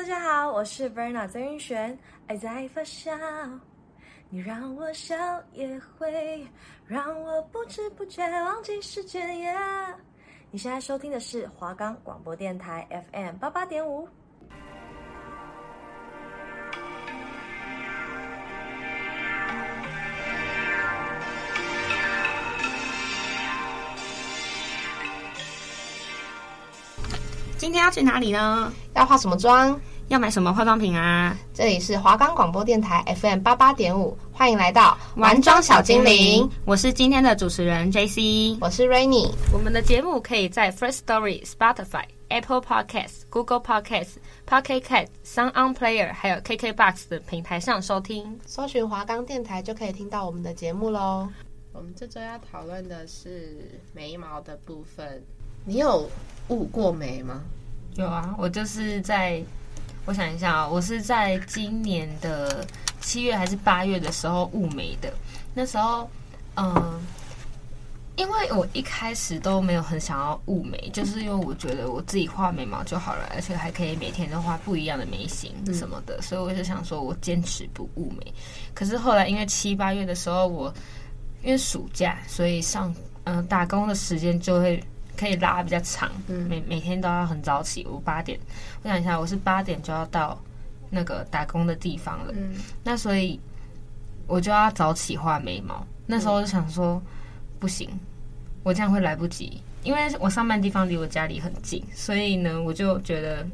大家好，我是 Verna 曾云璇，爱在发酵，你让我笑也会让我不知不觉忘记时间。Yeah! 你现在收听的是华冈广播电台 FM 八八点五。今天要去哪里呢？要化什么妆？要买什么化妆品啊？这里是华冈广播电台 FM 八八点五，欢迎来到玩妆小精灵。我是今天的主持人 JC，我是 Rainy。我们的节目可以在 First Story、Spotify、Apple Podcasts、Google Podcasts、Pocket Casts、Sound On Player 还有 KKBox 的平台上收听。搜寻华冈电台就可以听到我们的节目喽。我们这周要讨论的是眉毛的部分。你有雾过眉吗？有啊，我就是在，我想一下啊，我是在今年的七月还是八月的时候雾眉的。那时候，嗯，因为我一开始都没有很想要雾眉，就是因为我觉得我自己画眉毛就好了，而且还可以每天都画不一样的眉形什么的，所以我就想说我坚持不雾眉。可是后来因为七八月的时候，我因为暑假，所以上嗯打工的时间就会。可以拉比较长，每每天都要很早起。我八点，我想一下，我是八点就要到那个打工的地方了。嗯，那所以我就要早起画眉毛。那时候就想说，不行，我这样会来不及，因为我上班地方离我家里很近，所以呢，我就觉得，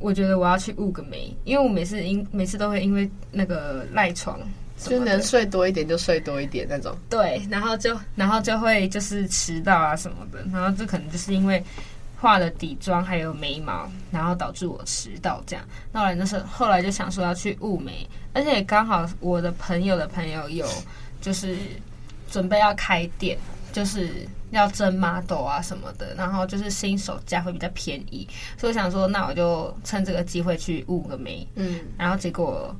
我觉得我要去雾个眉，因为我每次因每次都会因为那个赖床。就能睡多一点就睡多一点那种，对，然后就然后就会就是迟到啊什么的，然后这可能就是因为画了底妆还有眉毛，然后导致我迟到这样。那后来那时候后来就想说要去雾眉，而且刚好我的朋友的朋友有就是准备要开店，就是要征 model 啊什么的，然后就是新手价会比较便宜，所以我想说那我就趁这个机会去雾个眉，嗯，然后结果。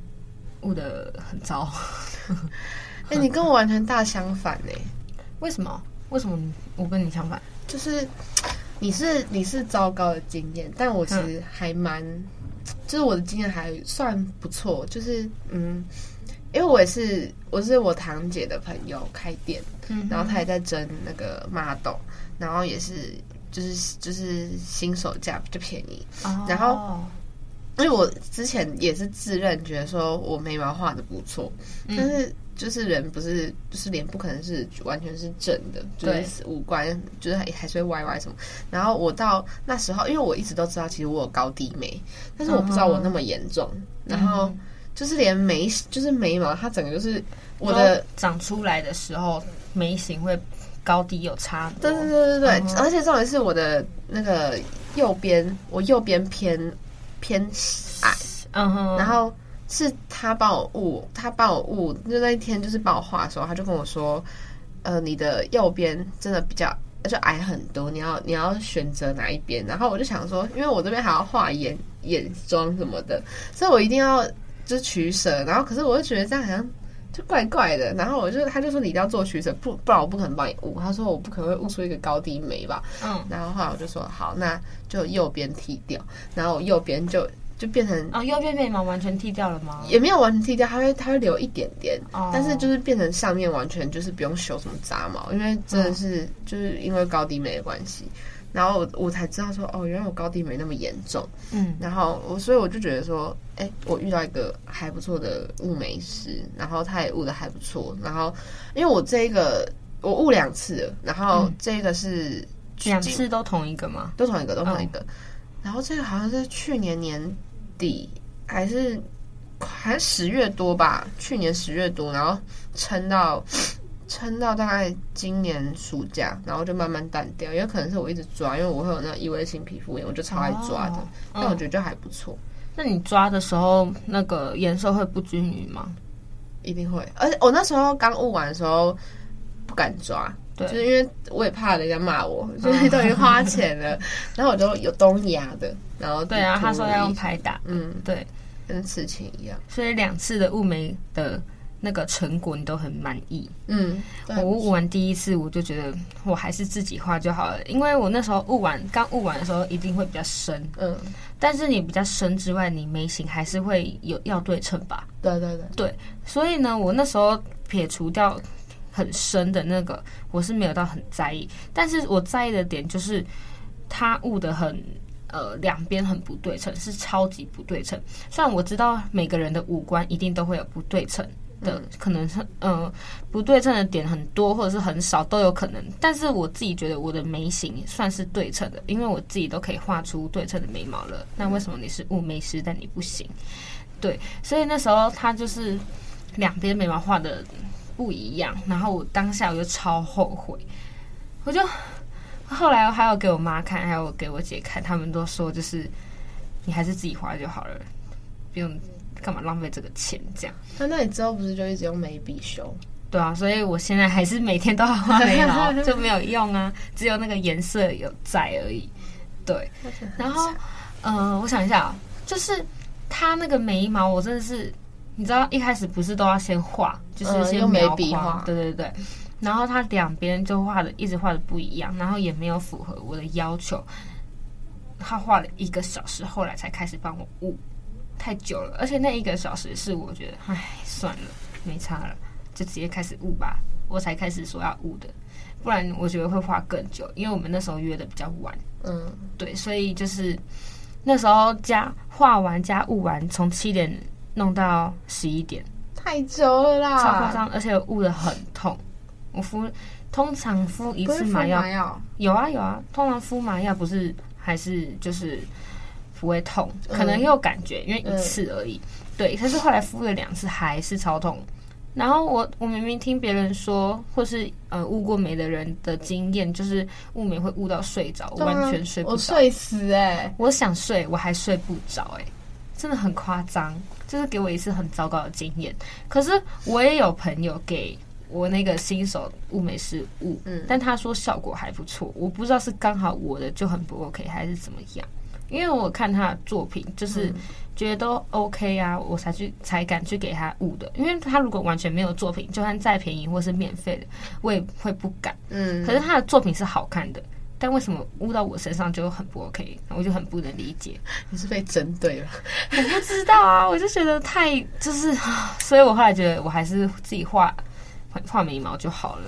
雾得很糟，哎、欸，你跟我完全大相反哎、欸，为什么？为什么我跟你相反？就是 你是你是糟糕的经验，但我其实还蛮，嗯、就是我的经验还算不错，就是嗯，因为我也是我是我堂姐的朋友开店，嗯，然后她也在争那个 model，然后也是就是就是新手价比较便宜，哦、然后。因为我之前也是自认觉得说我眉毛画的不错，嗯、但是就是人不是就是脸不可能是完全是正的，就是五官就是还还是会歪歪什么。然后我到那时候，因为我一直都知道其实我有高低眉，但是我不知道我那么严重。嗯、然后就是连眉就是眉毛，它整个就是我的长出来的时候眉形会高低有差。对对对对对，嗯、而且重点是我的那个右边，我右边偏。偏矮，嗯哼，然后是他帮我误，他帮我误，就那一天就是帮我画的时候，他就跟我说，呃，你的右边真的比较就矮很多，你要你要选择哪一边？然后我就想说，因为我这边还要画眼眼妆什么的，所以我一定要就是取舍。然后可是我就觉得这样好像就怪怪的。然后我就他就说你一定要做取舍，不不然我不可能帮你悟。他说我不可能会悟出一个高低眉吧？嗯，然后后来我就说好，那。就右边剃掉，然后我右边就就变成哦，右边眉毛完全剃掉了吗？也没有完全剃掉，它会它会留一点点，哦、但是就是变成上面完全就是不用修什么杂毛，因为真的是、哦、就是因为高低眉的关系，然后我我才知道说哦，原来我高低没那么严重，嗯，然后我所以我就觉得说，哎，我遇到一个还不错的雾眉师，然后他也雾的还不错，然后因为我这一个我雾两次，然后这个是。嗯两次都同一个吗？都同一个，都同一个。Oh. 然后这个好像是去年年底，还是还是十月多吧？去年十月多，然后撑到撑到大概今年暑假，然后就慢慢淡掉。也有可能是我一直抓，因为我会有那异位性皮肤炎，我就超爱抓的。Oh. 但我觉得就还不错。那你抓的时候，那个颜色会不均匀吗？一定会。而且我那时候刚雾完的时候不敢抓。对就是因为我也怕人家骂我，就是都已经花钱了，然后我就有东压的，然后对啊，他说要用拍打，嗯，对，跟刺青一样，所以两次的雾眉的那个成果你都很满意。嗯，我雾完第一次，我就觉得我还是自己画就好了，因为我那时候雾完刚雾完的时候一定会比较深，嗯，但是你比较深之外，你眉形还是会有要对称吧？对对对，对，所以呢，我那时候撇除掉很深的那个，我是没有到很在意，但是我在意的点就是它雾的很。呃，两边很不对称，是超级不对称。虽然我知道每个人的五官一定都会有不对称的，嗯、可能是呃不对称的点很多或者是很少都有可能。但是我自己觉得我的眉形算是对称的，因为我自己都可以画出对称的眉毛了。那为什么你是雾眉师，但你不行？对，所以那时候他就是两边眉毛画的不一样，然后我当下我就超后悔，我就。后来还有给我妈看，还有给我姐看，他们都说就是你还是自己画就好了，不用干嘛浪费这个钱这样。那那你之后不是就一直用眉笔修？对啊，所以我现在还是每天都要画眉毛，就没有用啊，只有那个颜色有在而已。对，然后嗯、呃，我想一下啊，就是他那个眉毛，我真的是你知道一开始不是都要先画，就是先用眉笔画，对对对。然后他两边就画的一直画的不一样，然后也没有符合我的要求。他画了一个小时，后来才开始帮我雾，太久了。而且那一个小时是我觉得，唉，算了，没差了，就直接开始悟吧。我才开始说要悟的，不然我觉得会画更久，因为我们那时候约的比较晚。嗯，对，所以就是那时候加画完加雾完，从七点弄到十一点，太久了啦，超夸张，而且雾的很痛。我敷通常敷一次麻药，药有啊有啊，通常敷麻药不是还是就是不会痛，可能有感觉，嗯、因为一次而已。嗯、对，可是后来敷了两次还是超痛。然后我我明明听别人说，或是呃雾过眉的人的经验，就是雾眉会雾到睡着，我完全睡不着，我睡死哎、欸！我想睡，我还睡不着哎、欸，真的很夸张，就是给我一次很糟糕的经验。可是我也有朋友给。我那个新手雾眉师雾，嗯，但他说效果还不错，我不知道是刚好我的就很不 OK 还是怎么样，因为我看他的作品就是觉得都 OK 啊，我才去才敢去给他雾的，因为他如果完全没有作品，就算再便宜或是免费的，我也会不敢，嗯，可是他的作品是好看的，但为什么雾到我身上就很不 OK，我就很不能理解，你是被针对了？我不知道啊，我就觉得太就是，所以我后来觉得我还是自己画。画眉毛就好了，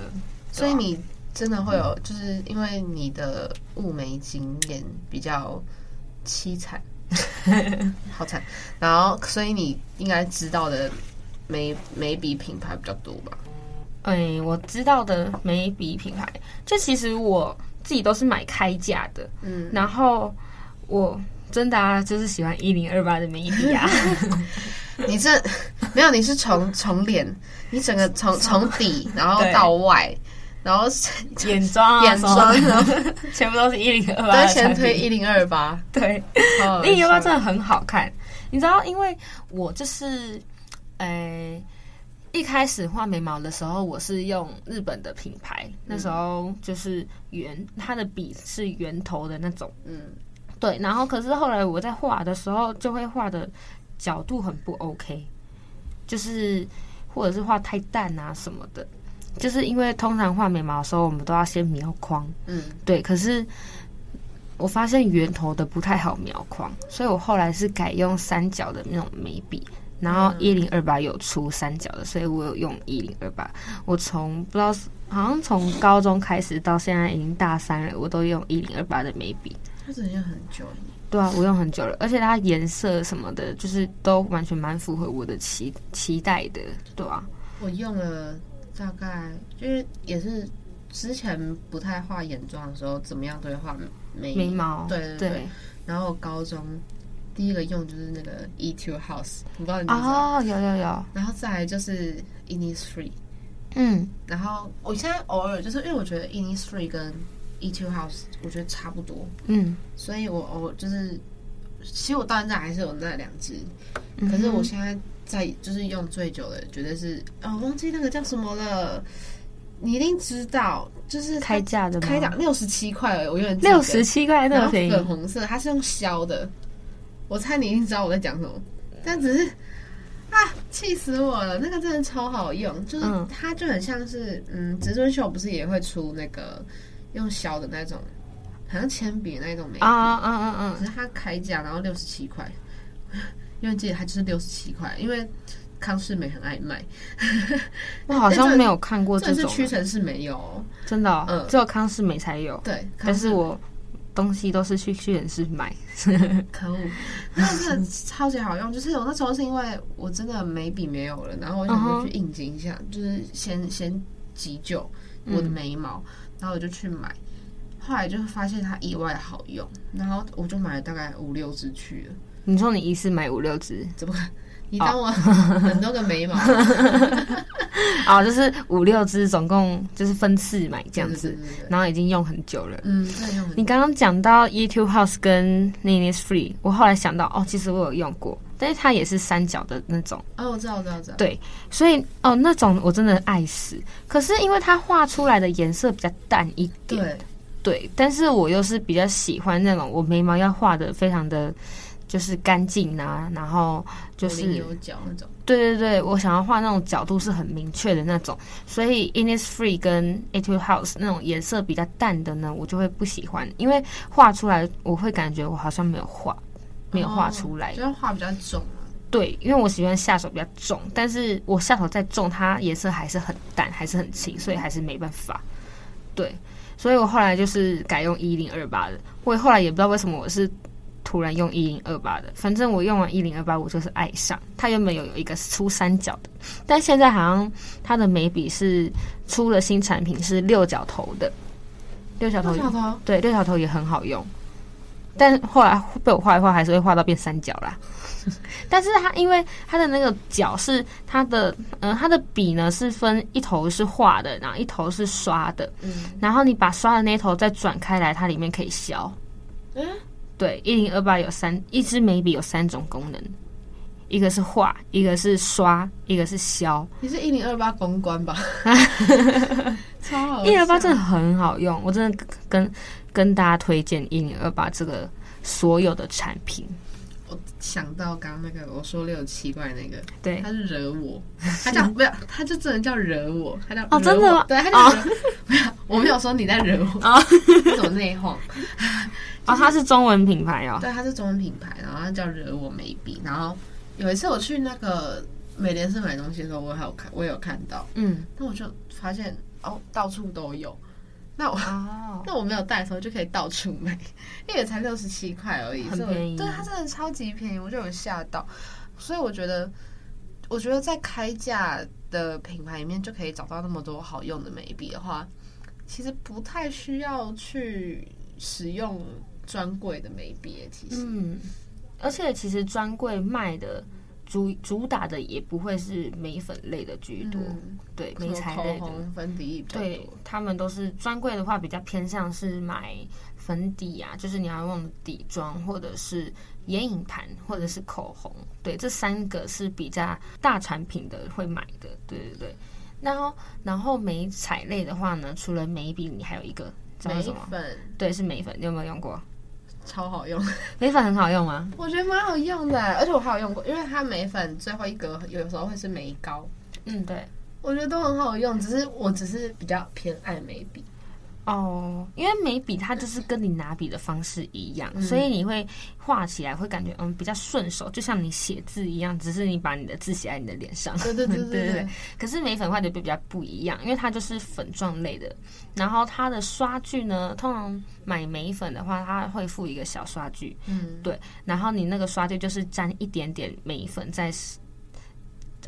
所以你真的会有，就是因为你的雾眉经验比较凄惨，好惨，然后所以你应该知道的眉眉笔品牌比较多吧？哎，我知道的眉笔品牌，就其实我自己都是买开架的，嗯，然后我真的啊，就是喜欢一零二八的眉笔啊。你这没有，你是从从脸，你整个从从底然后到外，对然后眼妆、啊、眼妆，然后全部都是一零二八。都先推一零二八，对，一零二八 真的很好看。你知道，因为我就是，诶、欸，一开始画眉毛的时候，我是用日本的品牌，嗯、那时候就是圆，它的笔是圆头的那种，嗯，对。然后，可是后来我在画的时候，就会画的。角度很不 OK，就是或者是画太淡啊什么的，就是因为通常画眉毛的时候，我们都要先描框，嗯，对。可是我发现圆头的不太好描框，所以我后来是改用三角的那种眉笔，然后一零二八有出三角的，所以我有用一零二八。我从不知道好像从高中开始到现在已经大三了，我都用一零二八的眉笔。它真的用很久。对啊，我用很久了，而且它颜色什么的，就是都完全蛮符合我的期期待的，对啊。我用了大概就是也是之前不太画眼妆的时候，怎么样都会画眉眉毛，对对对。对。然后高中第一个用就是那个 Etude House，我不知道你知道哦，有有有。然后再来就是 Innisfree，嗯，然后我现在偶尔就是因为我觉得 Innisfree 跟 Etude House 我觉得差不多，嗯，所以我我就是，其实我到现在还是有那两只，嗯、可是我现在在就是用最久的，绝对是哦，忘记那个叫什么了，你一定知道，就是开价的吗？开价六十七块，我有点六十七块那个粉红色，它是用削的，我猜你一定知道我在讲什么，但只是啊，气死我了！那个真的超好用，就是它就很像是，嗯，植村秀不是也会出那个用削的那种，好像铅笔那种眉笔啊啊啊啊！可是它开价然后六十七块，因为记得还就是六十七块，因为康是美很爱卖。我好像没有看过这种，这是屈臣氏没有，真的，嗯，只有康是美才有。对，但是我。东西都是去屈臣氏买，可恶！那个超级好用，就是我那时候是因为我真的眉笔没有了，然后我想说去应景一下，uh huh. 就是先先急救我的眉毛，嗯、然后我就去买，后来就发现它意外好用，然后我就买了大概五六支去了。你说你一次买五六支，怎么看？你当我 很多个眉毛？哦，就是五六支，总共就是分次买这样子，然后已经用很久了。嗯，在用。你刚刚讲到 YouTube House 跟 Innisfree，我后来想到，哦，其实我有用过，但是它也是三角的那种。哦，我知道，我知道，我知道。对，所以哦，那种我真的爱死。可是因为它画出来的颜色比较淡一点，对，对，但是我又是比较喜欢那种我眉毛要画的非常的。就是干净啊，然后就是有角那种。对对对，我想要画那种角度是很明确的那种，所以 Innisfree 跟 Etude House 那种颜色比较淡的呢，我就会不喜欢，因为画出来我会感觉我好像没有画，没有画出来，就画比较重。对，因为我喜欢下手比较重，但是我下手再重，它颜色还是很淡，还是很轻，所以还是没办法。对，所以我后来就是改用一零二八的，我后来也不知道为什么我是。突然用一零二八的，反正我用完一零二八，我就是爱上。它原本有有一个出三角的，但现在好像它的眉笔是出了新产品，是六角头的。六角头，六角头，对，六角头也很好用。但后来被我画一画，还是会画到变三角啦。但是它因为它的那个角是它的，嗯、呃，它的笔呢是分一头是画的，然后一头是刷的。嗯。然后你把刷的那头再转开来，它里面可以削。嗯。对，一零二八有三，一支眉笔有三种功能，一个是画，一个是刷，一个是削。你是一零二八公关吧？超好，一零二八真的很好用，我真的跟跟大家推荐一零二八这个所有的产品。我想到刚刚那个我说六七怪那个，对，他是惹我，他叫不要，他就真的叫惹我，他叫哦，真的吗？对，他叫不要，我没有说你在惹我啊，怎么内讧？哦，它 是中文品牌哦。对，它是中文品牌，然后他叫惹我眉笔。然后有一次我去那个美联社买东西的时候，我还有看，我有看到。嗯，那我就发现哦，到处都有。那我、哦、那我没有带的时候就可以到处买，因为也才六十七块而已，很便宜。对，它真的超级便宜，我就有吓到。所以我觉得，我觉得在开价的品牌里面就可以找到那么多好用的眉笔的话，其实不太需要去使用。专柜的眉笔，其实，嗯，而且其实专柜卖的主主打的也不会是眉粉类的居多，嗯、对，眉彩类的粉底，对，他们都是专柜的话比较偏向是买粉底啊，就是你要用底妆或者是眼影盘或者是口红，对，这三个是比较大产品的会买的，对对对。然后然后眉彩类的话呢，除了眉笔，你还有一个叫什么？眉粉，对，是眉粉，你有没有用过？超好用，眉粉很好用吗？我觉得蛮好用的，而且我还有用过，因为它眉粉最后一格有时候会是眉膏，嗯，对，我觉得都很好用，只是我只是比较偏爱眉笔。哦，因为眉笔它就是跟你拿笔的方式一样，嗯、所以你会画起来会感觉嗯比较顺手，就像你写字一样，只是你把你的字写在你的脸上。对对对对对，对，对。可是眉粉画的比较不一样，因为它就是粉状类的，然后它的刷具呢，通常买眉粉的话，它会附一个小刷具，嗯，对，然后你那个刷具就是沾一点点眉粉在。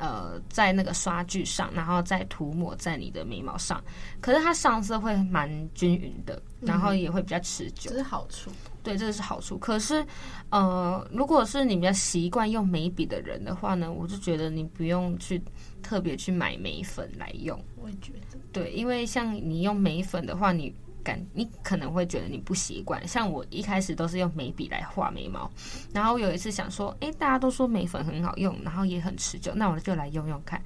呃，在那个刷具上，然后再涂抹在你的眉毛上，可是它上色会蛮均匀的，然后也会比较持久，这是好处。对，这个是好处。可是，呃，如果是你比较习惯用眉笔的人的话呢，我就觉得你不用去特别去买眉粉来用。我也觉得，对，因为像你用眉粉的话，你。感你可能会觉得你不习惯，像我一开始都是用眉笔来画眉毛，然后有一次想说，诶，大家都说眉粉很好用，然后也很持久，那我就来用用看。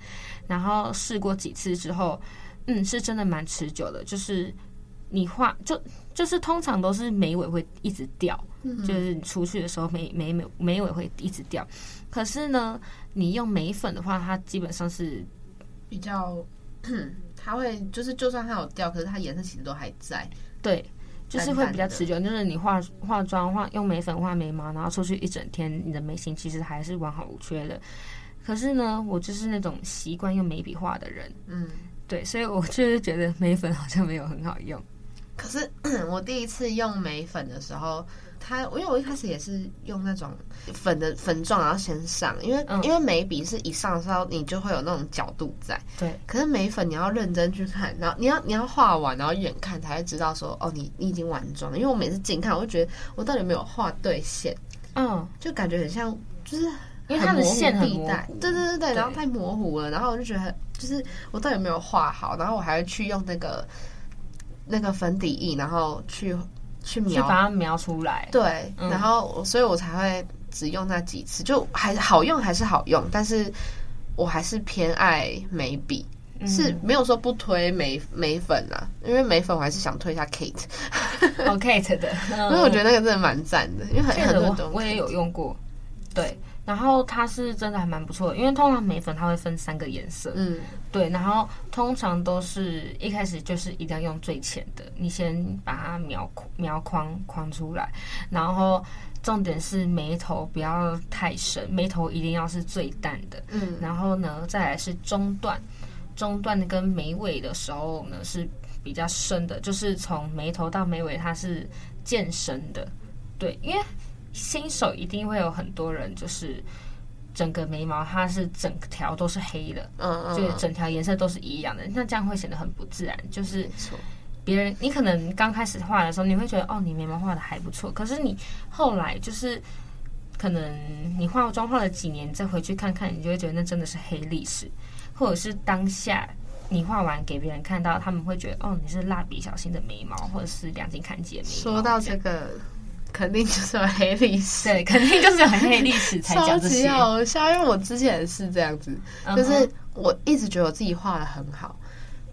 然后试过几次之后，嗯，是真的蛮持久的，就是你画就就是通常都是眉尾会一直掉，嗯、就是你出去的时候眉眉眉眉尾会一直掉。可是呢，你用眉粉的话，它基本上是比较，它会就是就算它有掉，可是它颜色其实都还在。对，就是会比较持久。就是你化化妆化用眉粉画眉毛，然后出去一整天，你的眉形其实还是完好无缺的。可是呢，我就是那种习惯用眉笔画的人，嗯，对，所以我就是觉得眉粉好像没有很好用。可是 我第一次用眉粉的时候，它因为我一开始也是用那种粉的粉状，然后先上，因为、嗯、因为眉笔是一上的时候你就会有那种角度在，对。可是眉粉你要认真去看，然后你要你要画完，然后远看才会知道说哦，你你已经完妆。因为我每次近看，我就觉得我到底有没有画对线，嗯，就感觉很像就是因为它的线很模糊，对对对对，对然后太模糊了，然后我就觉得很就是我到底有没有画好，然后我还会去用那个。那个粉底液，然后去去描，去把它描出来。对，嗯、然后所以我才会只用那几次，就还好用，还是好用，但是我还是偏爱眉笔，嗯、是没有说不推眉眉粉啊，因为眉粉我还是想推一下 Kate，哦 Kate 的，因为我觉得那个真的蛮赞的，因为很很多我也有用过，对。然后它是真的还蛮不错的，因为通常眉粉它会分三个颜色，嗯，对，然后通常都是一开始就是一定要用最浅的，你先把它描描框框出来，然后重点是眉头不要太深，眉头一定要是最淡的，嗯，然后呢再来是中段，中段跟眉尾的时候呢是比较深的，就是从眉头到眉尾它是渐深的，对，因为。新手一定会有很多人，就是整个眉毛它是整条都是黑的，嗯嗯，就是整条颜色都是一样的，那这样会显得很不自然。就是别人你可能刚开始画的时候，你会觉得哦，你眉毛画的还不错，可是你后来就是可能你化妆化了几年，再回去看看，你就会觉得那真的是黑历史，或者是当下你画完给别人看到，他们会觉得哦，你是蜡笔小新的眉毛，或者是两津勘吉的眉毛。说到这个。肯定就是有黑历史，对，肯定就是有黑历史才讲这些。超级好笑，因为我之前也是这样子，uh. 就是我一直觉得我自己画的很好，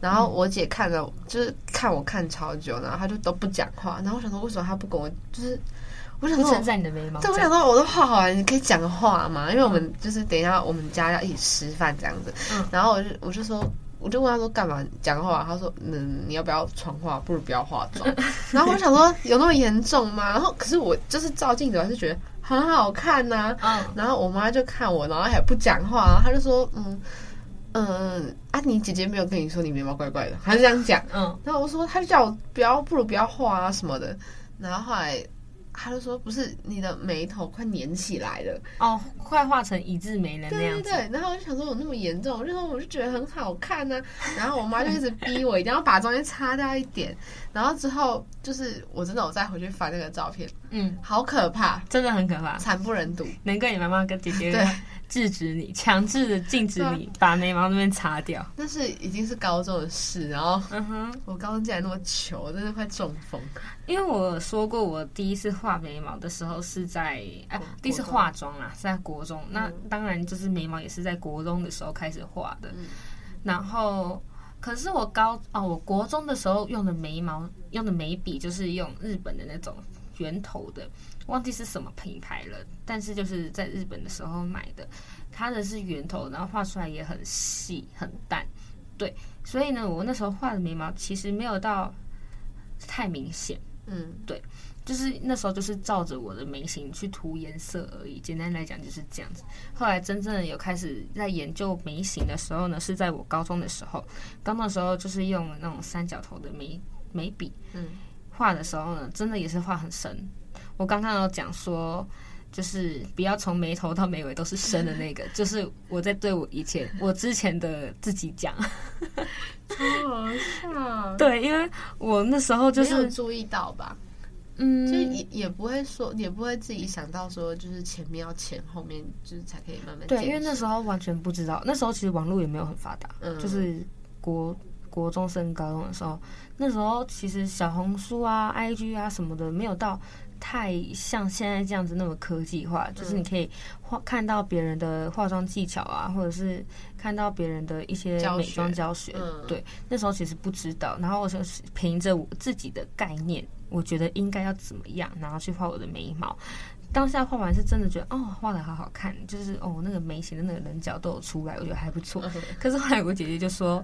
然后我姐看了，就是看我看超久，然后她就都不讲话，然后我想说为什么她不跟我，就是我想说称赞你的眉毛，对，我想说我都画好了，你可以讲个话嘛，因为我们就是等一下我们家要一起吃饭这样子，嗯，然后我就我就说。我就问他说干嘛讲话？他说嗯，你要不要传话？不如不要化妆。然后我想说有那么严重吗？然后可是我就是照镜子还是觉得很好看呐、啊。嗯。然后我妈就看我，然后还不讲话，然后她就说嗯嗯啊，你姐姐没有跟你说你眉毛怪怪的，还是这样讲。嗯。然后我说，她就叫我不要，不如不要画啊什么的。然后后来。他就说：“不是你的眉头快粘起来了哦，快画成一字眉了那样子。”对对对，然后我就想说，有那么严重？我就说，我就觉得很好看呢、啊。然后我妈就一直逼我一定要把中间擦掉一点。然后之后就是我真的我再回去翻那个照片，嗯，好可怕，真的很可怕，惨不忍睹。难怪你妈妈跟姐姐对。制止你，强制的禁止你把眉毛那边擦掉。那是已经是高中的事，然后，嗯哼，我高中竟然那么糗，真的快中风。因为我说过，我第一次画眉毛的时候是在哎，第一次化妆啦，是在国中。那当然就是眉毛也是在国中的时候开始画的。然后，可是我高哦，我国中的时候用的眉毛用的眉笔就是用日本的那种圆头的。忘记是什么品牌了，但是就是在日本的时候买的，它的是圆头，然后画出来也很细很淡，对，所以呢，我那时候画的眉毛其实没有到太明显，嗯，对，就是那时候就是照着我的眉形去涂颜色而已，简单来讲就是这样子。后来真正的有开始在研究眉形的时候呢，是在我高中的时候，高中的时候就是用那种三角头的眉眉笔，嗯，画的时候呢，真的也是画很深。我刚刚有讲说，就是不要从眉头到眉尾都是深的那个，就是我在对我以前我之前的自己讲，超好笑。对，因为我那时候就是注意到吧，嗯，就也也不会说，也不会自己想到说，就是前面要前，后面就是才可以慢慢。对，因为那时候完全不知道，那时候其实网络也没有很发达，嗯，就是国国中升高中的时候，那时候其实小红书啊、IG 啊什么的没有到。太像现在这样子那么科技化，嗯、就是你可以化看到别人的化妆技巧啊，或者是看到别人的一些美妆教学。嗯、对，那时候其实不知道，然后我就是凭着我自己的概念，我觉得应该要怎么样，然后去画我的眉毛。当下画完是真的觉得哦，画的好好看，就是哦那个眉形的那个棱角都有出来，我觉得还不错。可是后来我姐姐就说。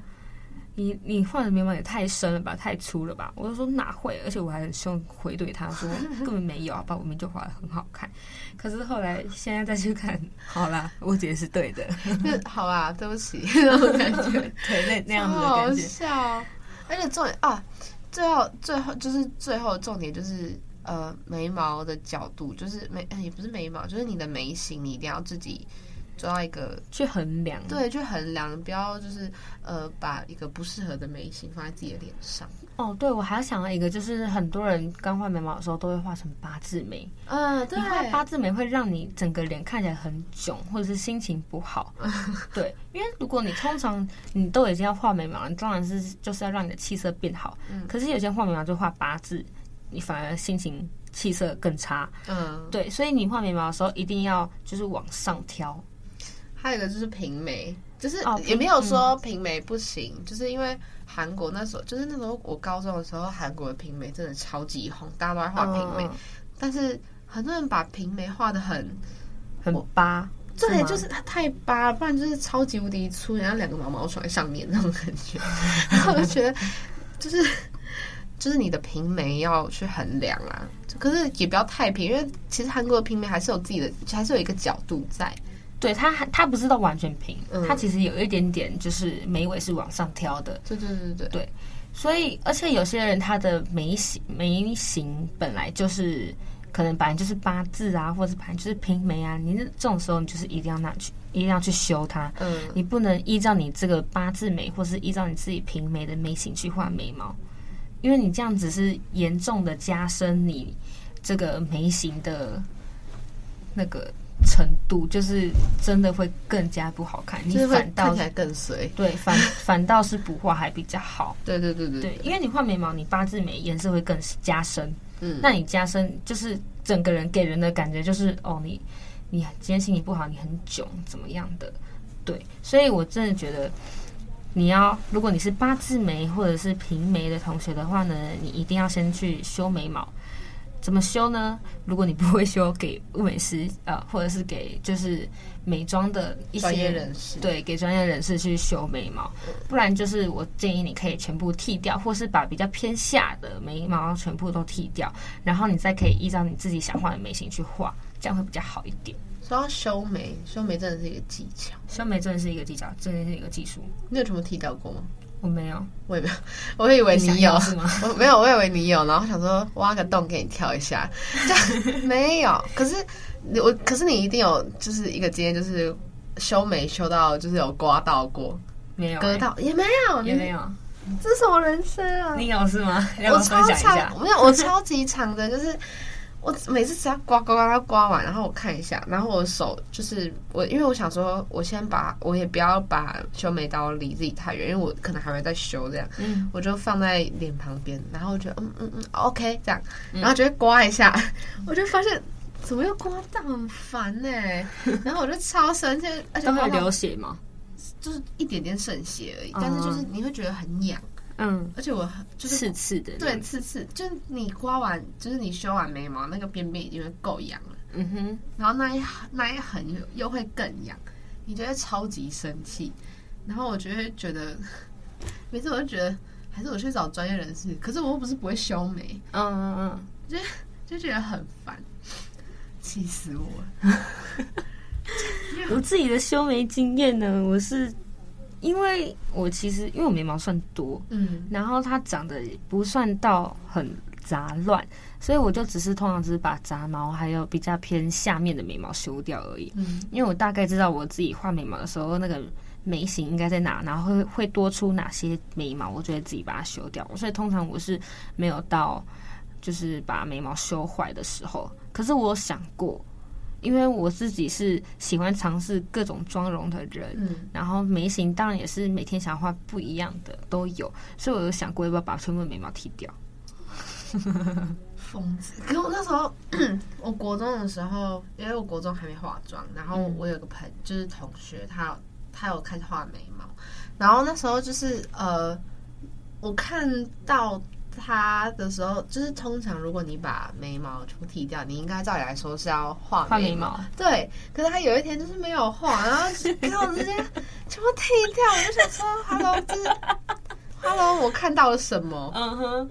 你你画的眉毛也太深了吧，太粗了吧？我就说哪会，而且我还很凶回怼他说 根本没有，把我们就画的很好看。可是后来现在再去看，好啦，我姐是对的，好啦，对不起那种感觉，对那那样子的感觉。好笑，而且重点啊，最后最后就是最后重点就是呃眉毛的角度，就是眉也不是眉毛，就是你的眉形，你一定要自己。抓到一个去衡量，对，去衡量，不要就是呃，把一个不适合的眉形放在自己的脸上。哦，对，我还要想到一个，就是很多人刚画眉毛的时候都会画成八字眉。嗯，对，你画八字眉会让你整个脸看起来很囧，或者是心情不好。对，因为如果你通常你都已经要画眉毛，你当然是就是要让你的气色变好。嗯，可是有些画眉毛就画八字，你反而心情气色更差。嗯，对，所以你画眉毛的时候一定要就是往上挑。还有一个就是平眉，就是也没有说平眉不行，哦、就是因为韩国那时候，就是那时候我高中的时候，韩国的平眉真的超级红，大家都在画平眉，嗯、但是很多人把平眉画的很很巴，对，就是它太巴，不然就是超级无敌粗，然后两个毛毛虫在上面那种感觉，然后我就觉得就是就是你的平眉要去衡量啊，可是也不要太平，因为其实韩国的平眉还是有自己的，还是有一个角度在。对，它它不是到完全平，嗯、它其实有一点点就是眉尾是往上挑的。对对对对对，所以而且有些人他的眉形眉形本来就是可能本来就是八字啊，或者是本来就是平眉啊，你这种时候你就是一定要拿去一定要去修它。嗯，你不能依照你这个八字眉，或是依照你自己平眉的眉形去画眉毛，因为你这样子是严重的加深你这个眉形的那个。程度就是真的会更加不好看，你反倒看起来更随。对，反 反倒是不画还比较好。对对对对，对，因为你画眉毛，你八字眉颜色会更加深。嗯，那你加深就是整个人给人的感觉就是哦，你你今天心情不好，你很囧，怎么样的？对，所以我真的觉得你要，如果你是八字眉或者是平眉的同学的话呢，你一定要先去修眉毛。怎么修呢？如果你不会修，给物美师啊，或者是给就是美妆的一些专业人士，对，给专业人士去修眉毛。不然就是我建议你可以全部剃掉，或是把比较偏下的眉毛全部都剃掉，然后你再可以依照你自己想画的眉形去画，这样会比较好一点。说到修眉，修眉真的是一个技巧，修眉真的是一个技巧，真的是一个技术。你有什么剃掉过吗？我没有，我也没有，我以为你有，是吗？我没有，我以为你有，然后想说挖个洞给你跳一下，这没有。可是我，可是你一定有，就是一个经验，就是修眉修到就是有刮到过，没有、欸，割到也没有，也没有。这是我人生啊！你有是吗？我超长，没有，我超级长的，就是。我每次只要刮刮刮，它刮完，然后我看一下，然后我手就是我，因为我想说，我先把我也不要把修眉刀离自己太远，因为我可能还会再修这样，嗯，我就放在脸旁边，然后我觉得嗯嗯嗯，OK 这样，然后就会刮一下，嗯、我就发现怎么又刮到很烦呢、欸？然后我就超生气，而且都会流血吗？就是一点点渗血而已，嗯、但是就是你会觉得很痒。嗯，而且我就是刺刺的，对，刺刺，就是你刮完，就是你修完眉毛，那个边边已经会够痒了。嗯哼，然后那一那一横又又会更痒，你就会超级生气。然后我就会觉得，每次我就觉得，还是我去找专业人士。可是我又不是不会修眉，嗯嗯嗯，就就觉得很烦，气死我了。我自己的修眉经验呢，我是。因为我其实因为我眉毛算多，嗯，然后它长得不算到很杂乱，所以我就只是通常只是把杂毛还有比较偏下面的眉毛修掉而已。嗯，因为我大概知道我自己画眉毛的时候那个眉形应该在哪，然后会会多出哪些眉毛，我就会自己把它修掉。所以通常我是没有到就是把眉毛修坏的时候。可是我想过。因为我自己是喜欢尝试各种妆容的人，嗯，然后眉形当然也是每天想画不一样的都有，所以我有想过要不要把全部的眉毛剃掉。疯子。可是我那时候，我国中的时候，因为我国中还没化妆，然后我有个朋友，就是同学，他他有开始画眉毛，然后那时候就是呃，我看到。他的时候，就是通常如果你把眉毛全部剃掉，你应该照理来说是要画眉，眉毛。对，可是他有一天就是没有画，然后给我直接全部剃掉。我就想说，Hello，就是 Hello，我看到了什么？嗯哼，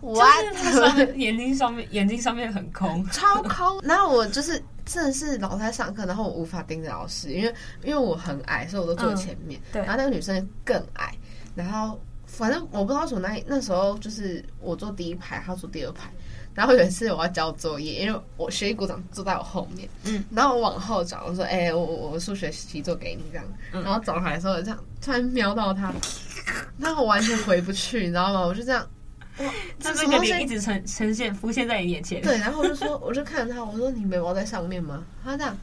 我就是眼睛上面，眼睛上面很空，超空。然后我就是真的是老在上课，然后我无法盯着老师，因为因为我很矮，所以我都坐前面。嗯、对，然后那个女生更矮，然后。反正我不知道从哪里，那时候就是我坐第一排，他坐第二排。然后有一次我要交作业，因为我学习股长坐在我后面，嗯，然后我往后找，我说：“哎、欸，我我我数学习作给你这样。嗯”然后转回来的时候，这样突然瞄到他，那我完全回不去，你知道吗？我就这样，哇，他那个脸一直呈呈现浮现在你眼前。对，然后我就说，我就看着他，我说：“你眉毛在上面吗？”他这样，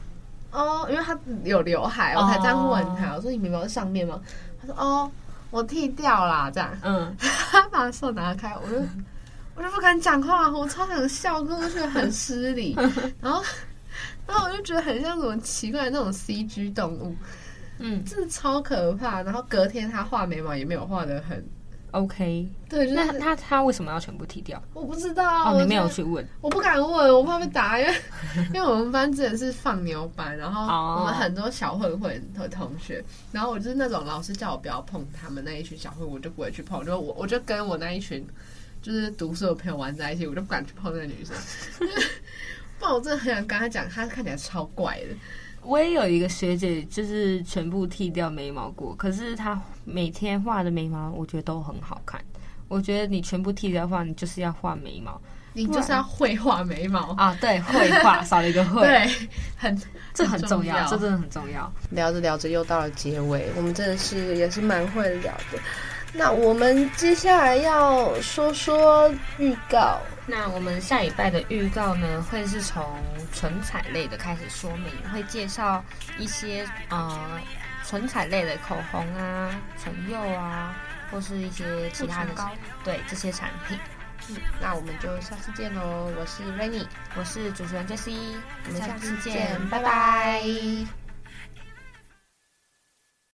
哦，因为他有刘海，我才这样问他，我说：“你眉毛在上面吗？”他说：“哦。”我剃掉啦，这样。嗯，他 把手拿开，我就我就不敢讲话，我超想笑，可是我觉得很失礼。然后，然后我就觉得很像什么奇怪的那种 CG 动物，嗯，真的超可怕。然后隔天他画眉毛也没有画的很。OK，对，就是、那他他为什么要全部剃掉？我不知道，哦，你没有去问，我不敢问，我怕被打，因为因为我们班之前是放牛班，然后我们很多小混混和同学，然后我就是那种老师叫我不要碰他们那一群小混混，我就不会去碰，就我我就跟我那一群就是读书的朋友玩在一起，我就不敢去碰那个女生，不然我真的很想跟他讲，他看起来超怪的。我也有一个学姐，就是全部剃掉眉毛过，可是她每天画的眉毛，我觉得都很好看。我觉得你全部剃掉的话，你就是要画眉毛，你就是要会画眉毛啊！对，会画少了一个会，对，很这很重要，这真的很重要。聊着聊着又到了结尾，我们真的是也是蛮会聊的。那我们接下来要说说预告。那我们下礼拜的预告呢，会是从唇彩类的开始说明，会介绍一些呃唇彩类的口红啊、唇釉啊，或是一些其他的，对这些产品。嗯，那我们就下次见喽。我是 Rainy，我是主持人 Jessie，我们下次见，拜拜。拜拜。